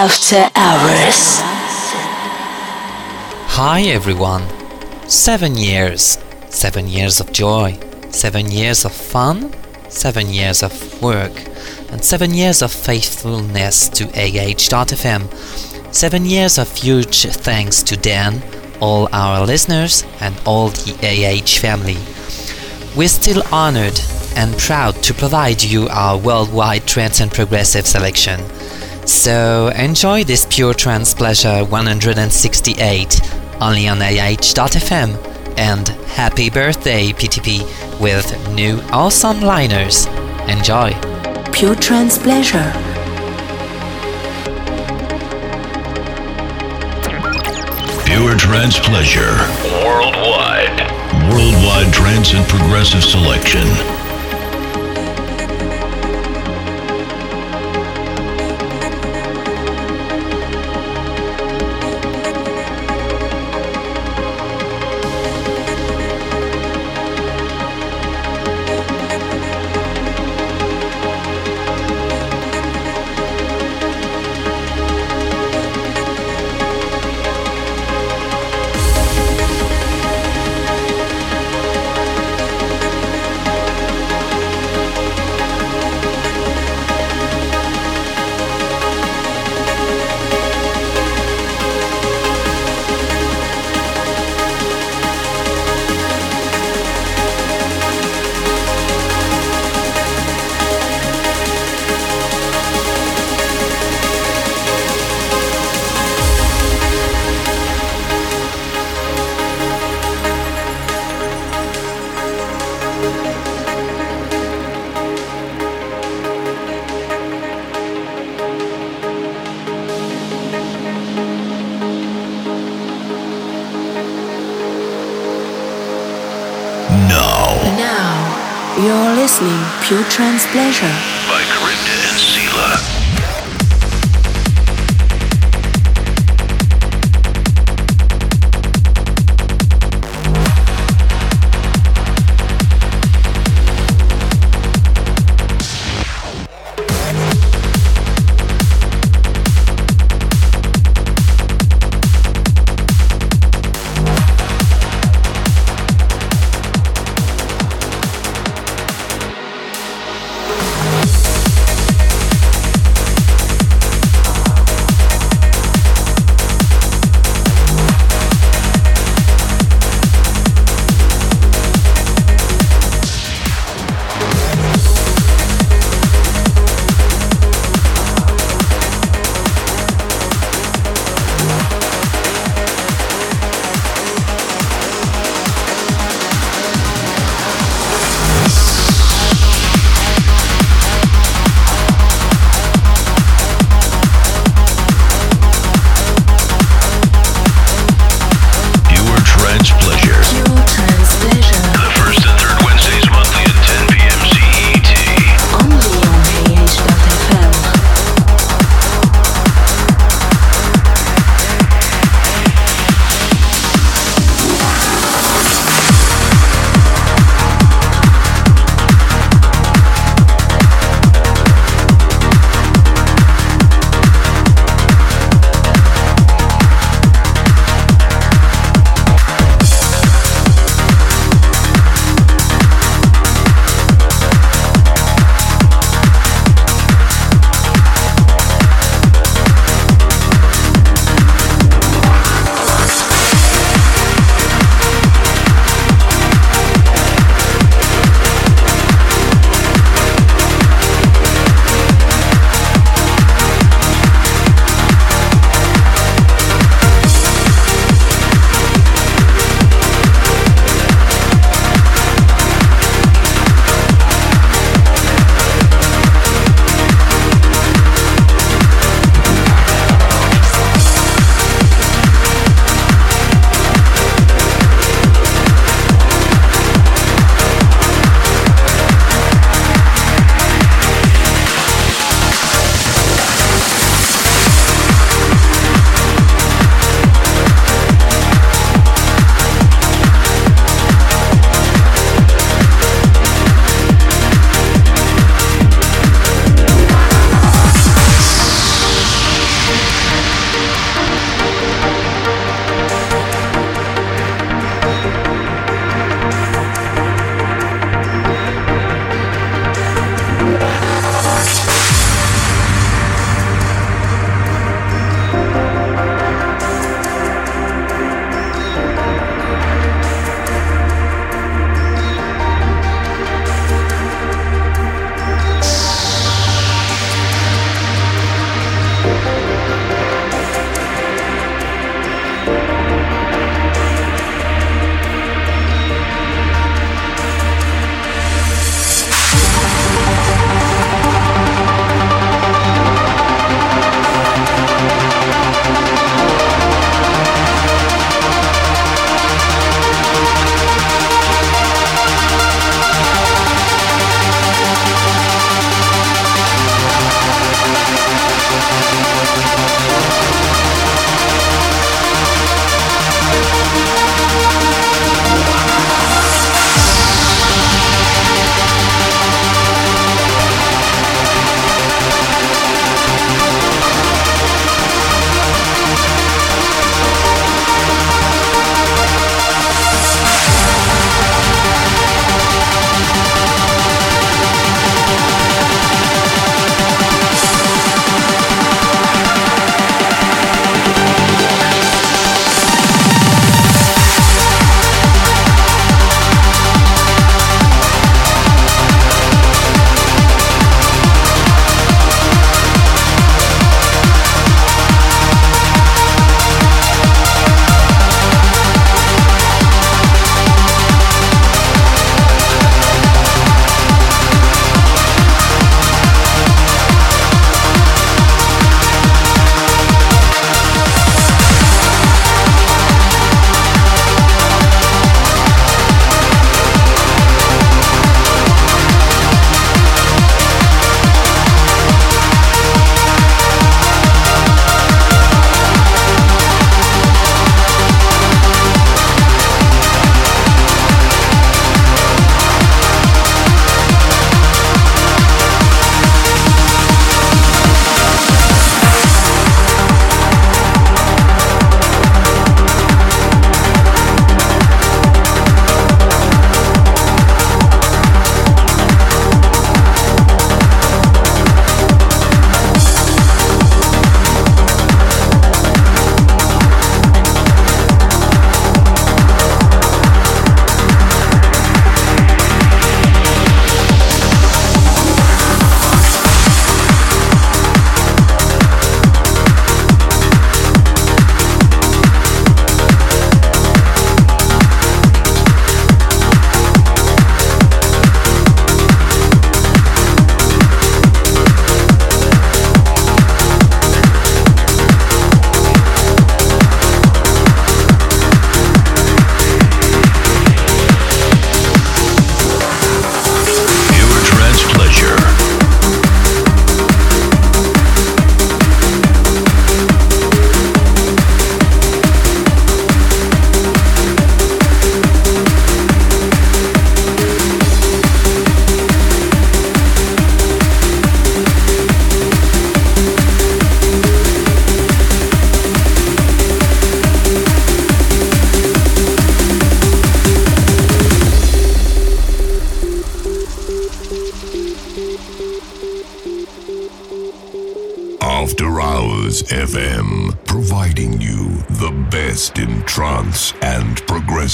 After Hours. Hi everyone. Seven years. Seven years of joy. Seven years of fun. Seven years of work. And seven years of faithfulness to AH.fm. Seven years of huge thanks to Dan, all our listeners, and all the AH family. We're still honored and proud to provide you our worldwide trance and progressive selection. So enjoy this pure trance pleasure 168 only on AH.fm and happy birthday PTP with new awesome liners. Enjoy. Pure trance pleasure. Pure trance pleasure. Worldwide. Worldwide trance and progressive selection. You're listening Pure Trance Pleasure.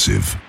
Progressive.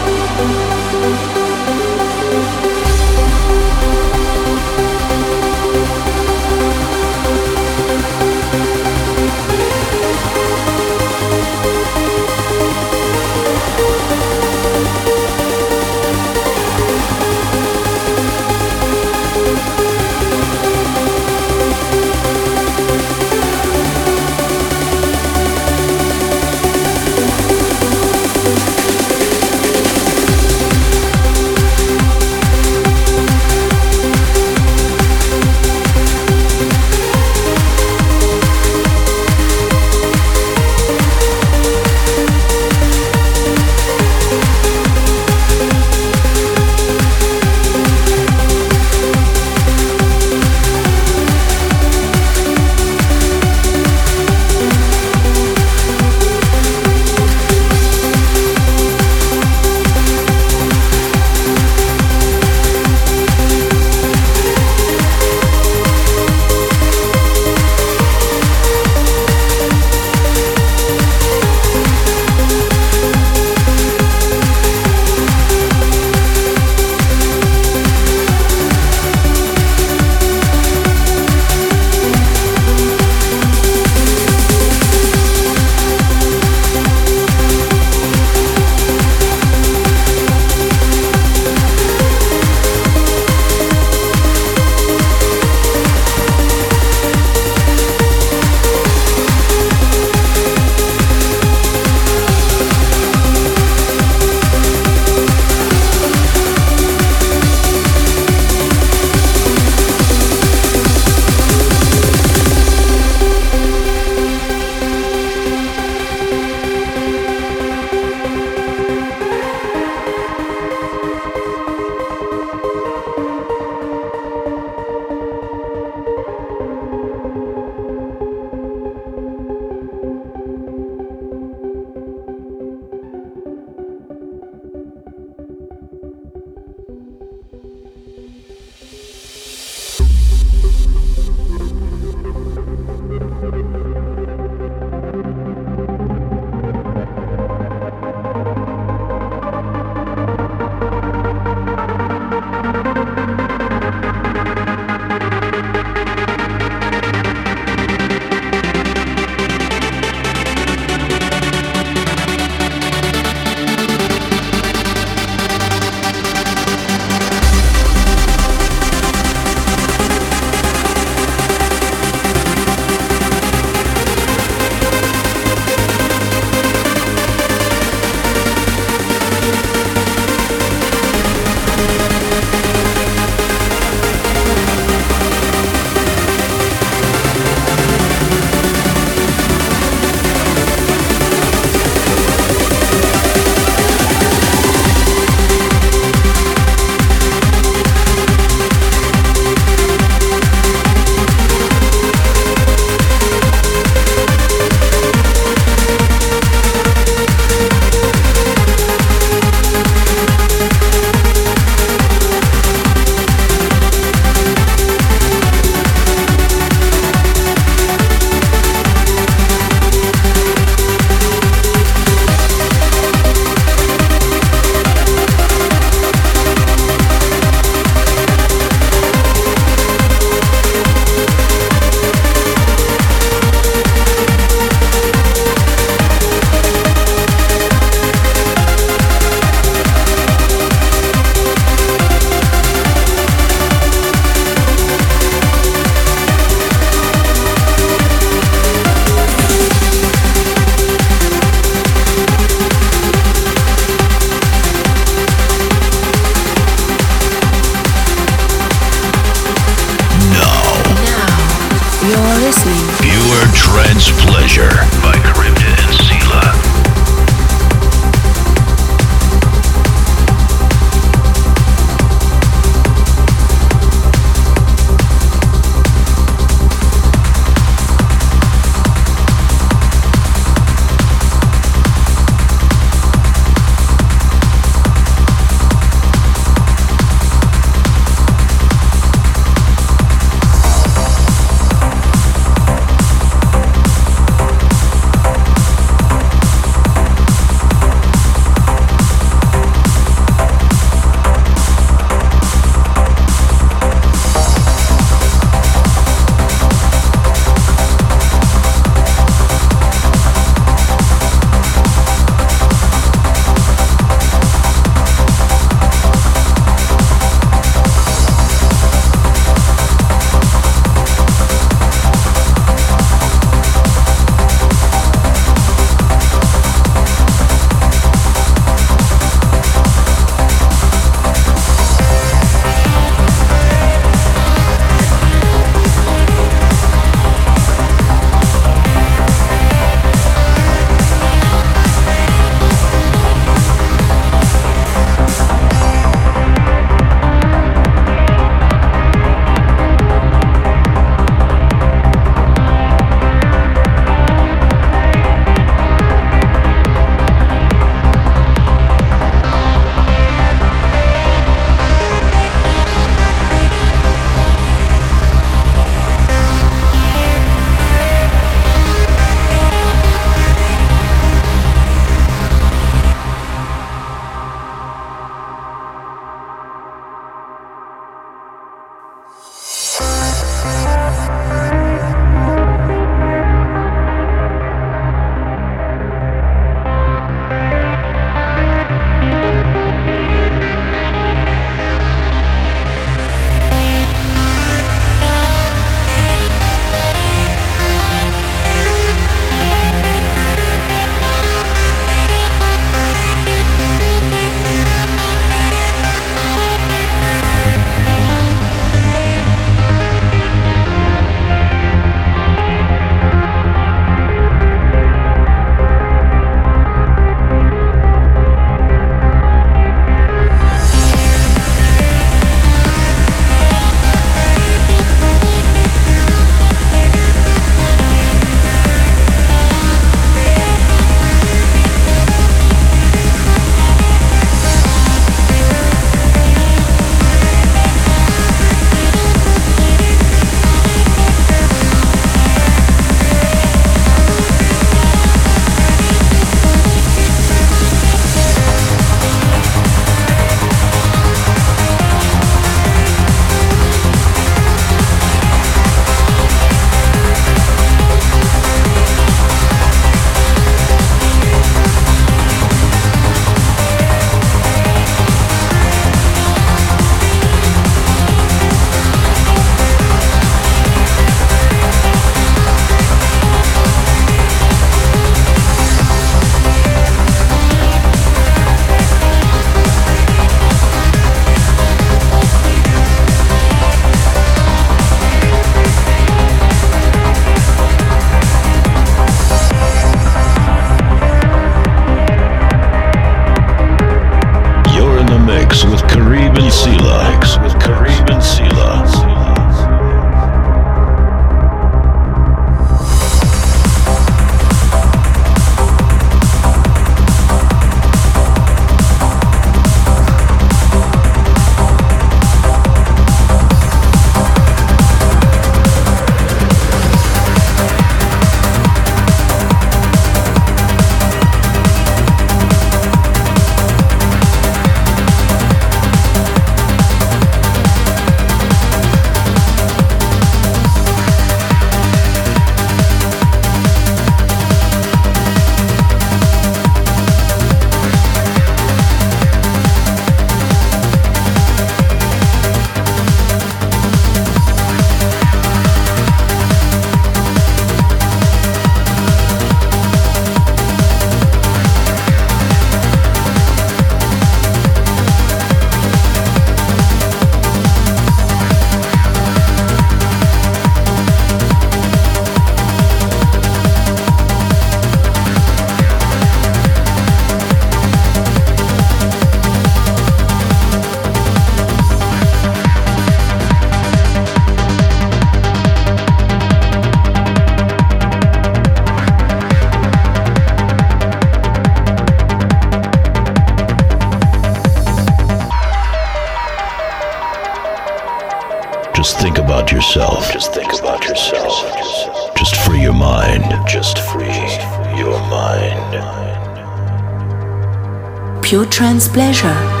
Pure trance pleasure.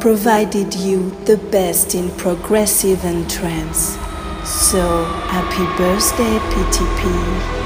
Provided you the best in progressive and trance. So, happy birthday, PTP.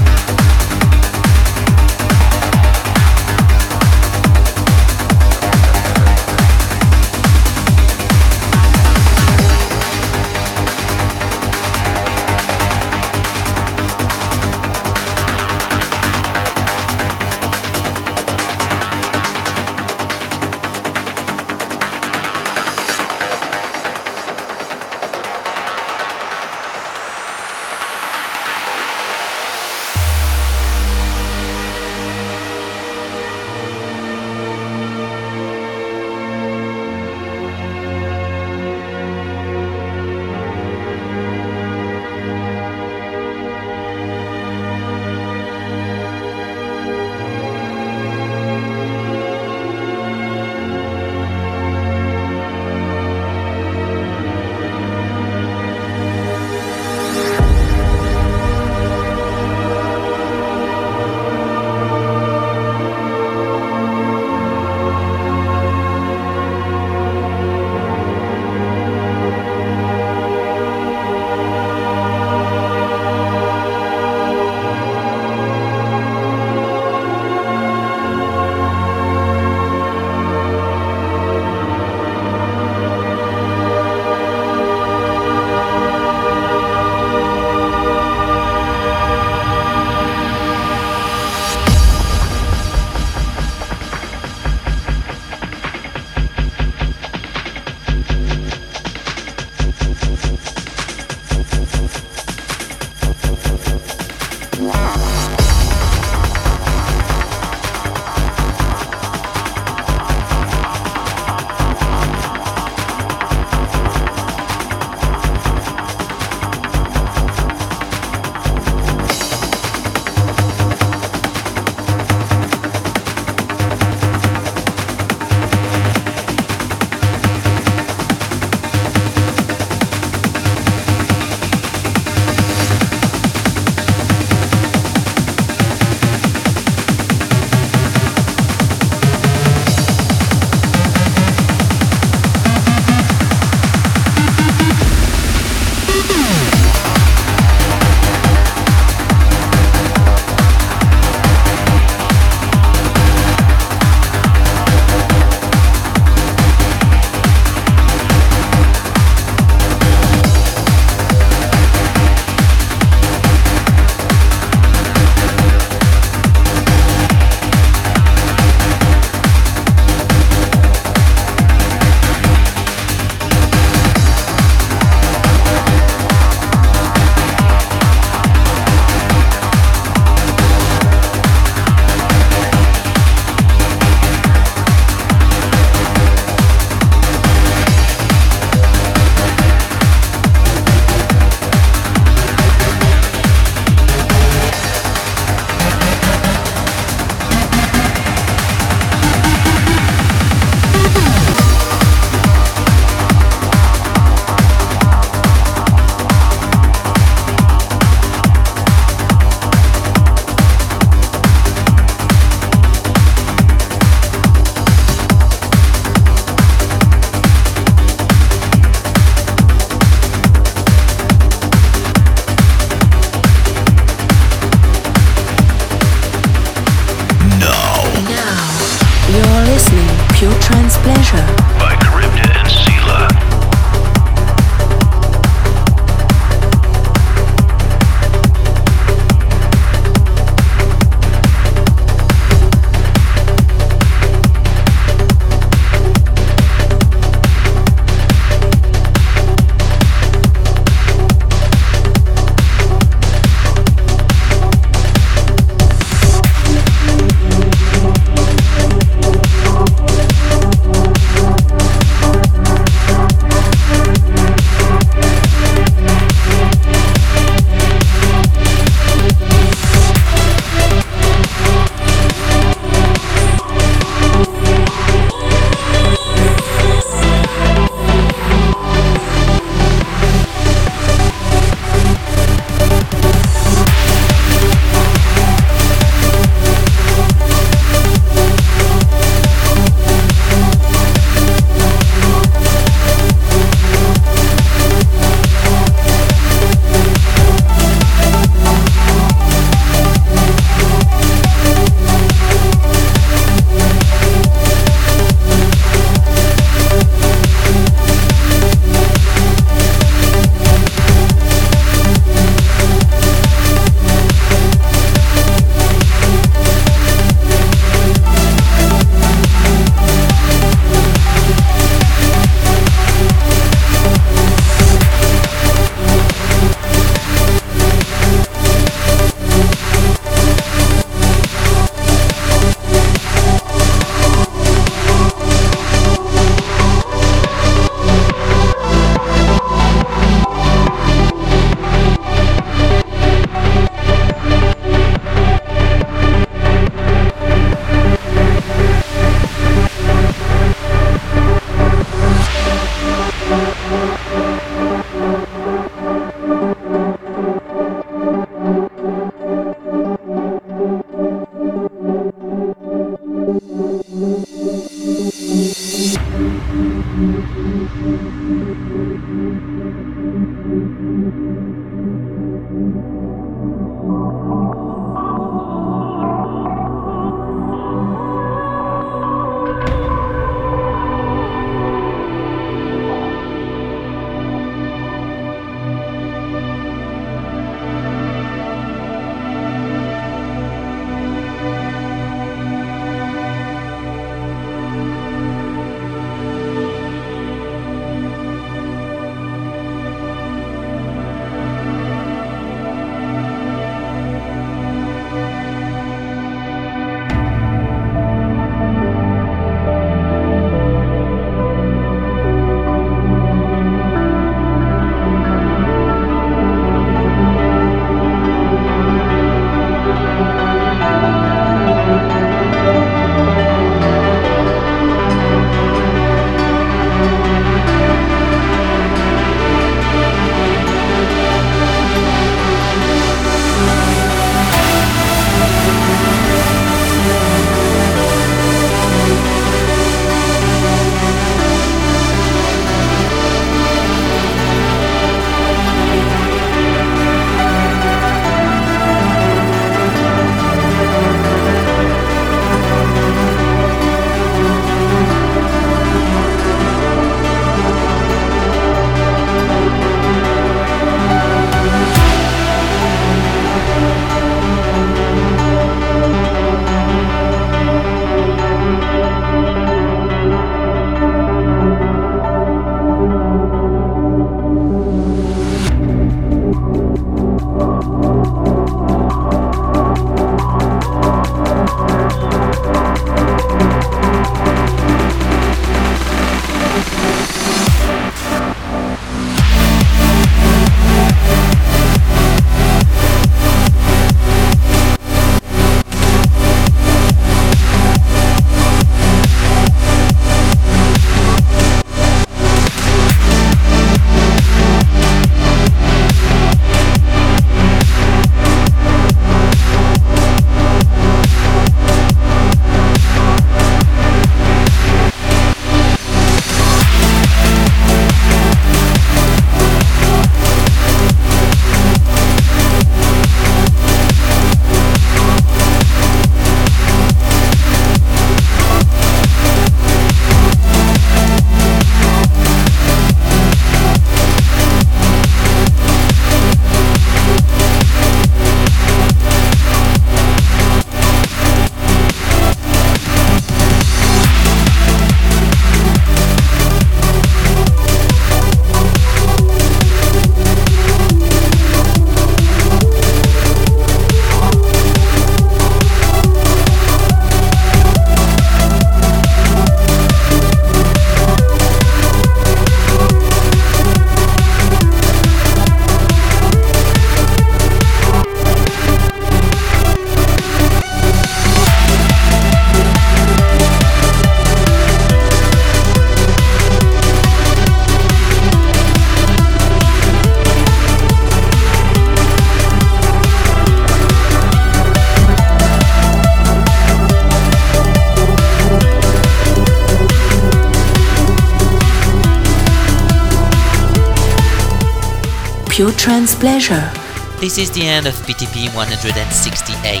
Trance Pleasure. This is the end of PTP 168.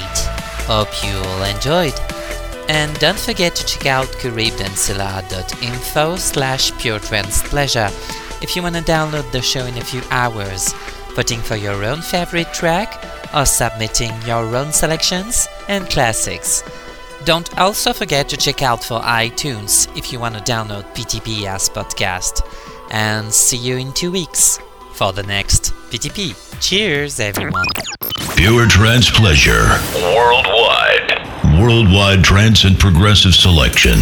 Hope you all enjoyed. And don't forget to check out caribbeansilla.info slash pure pleasure if you want to download the show in a few hours, voting for your own favorite track, or submitting your own selections and classics. Don't also forget to check out for iTunes if you want to download PTP as podcast. And see you in two weeks for the next PTP. Cheers, everyone. Pure Trance Pleasure. Worldwide. Worldwide trance and progressive selection.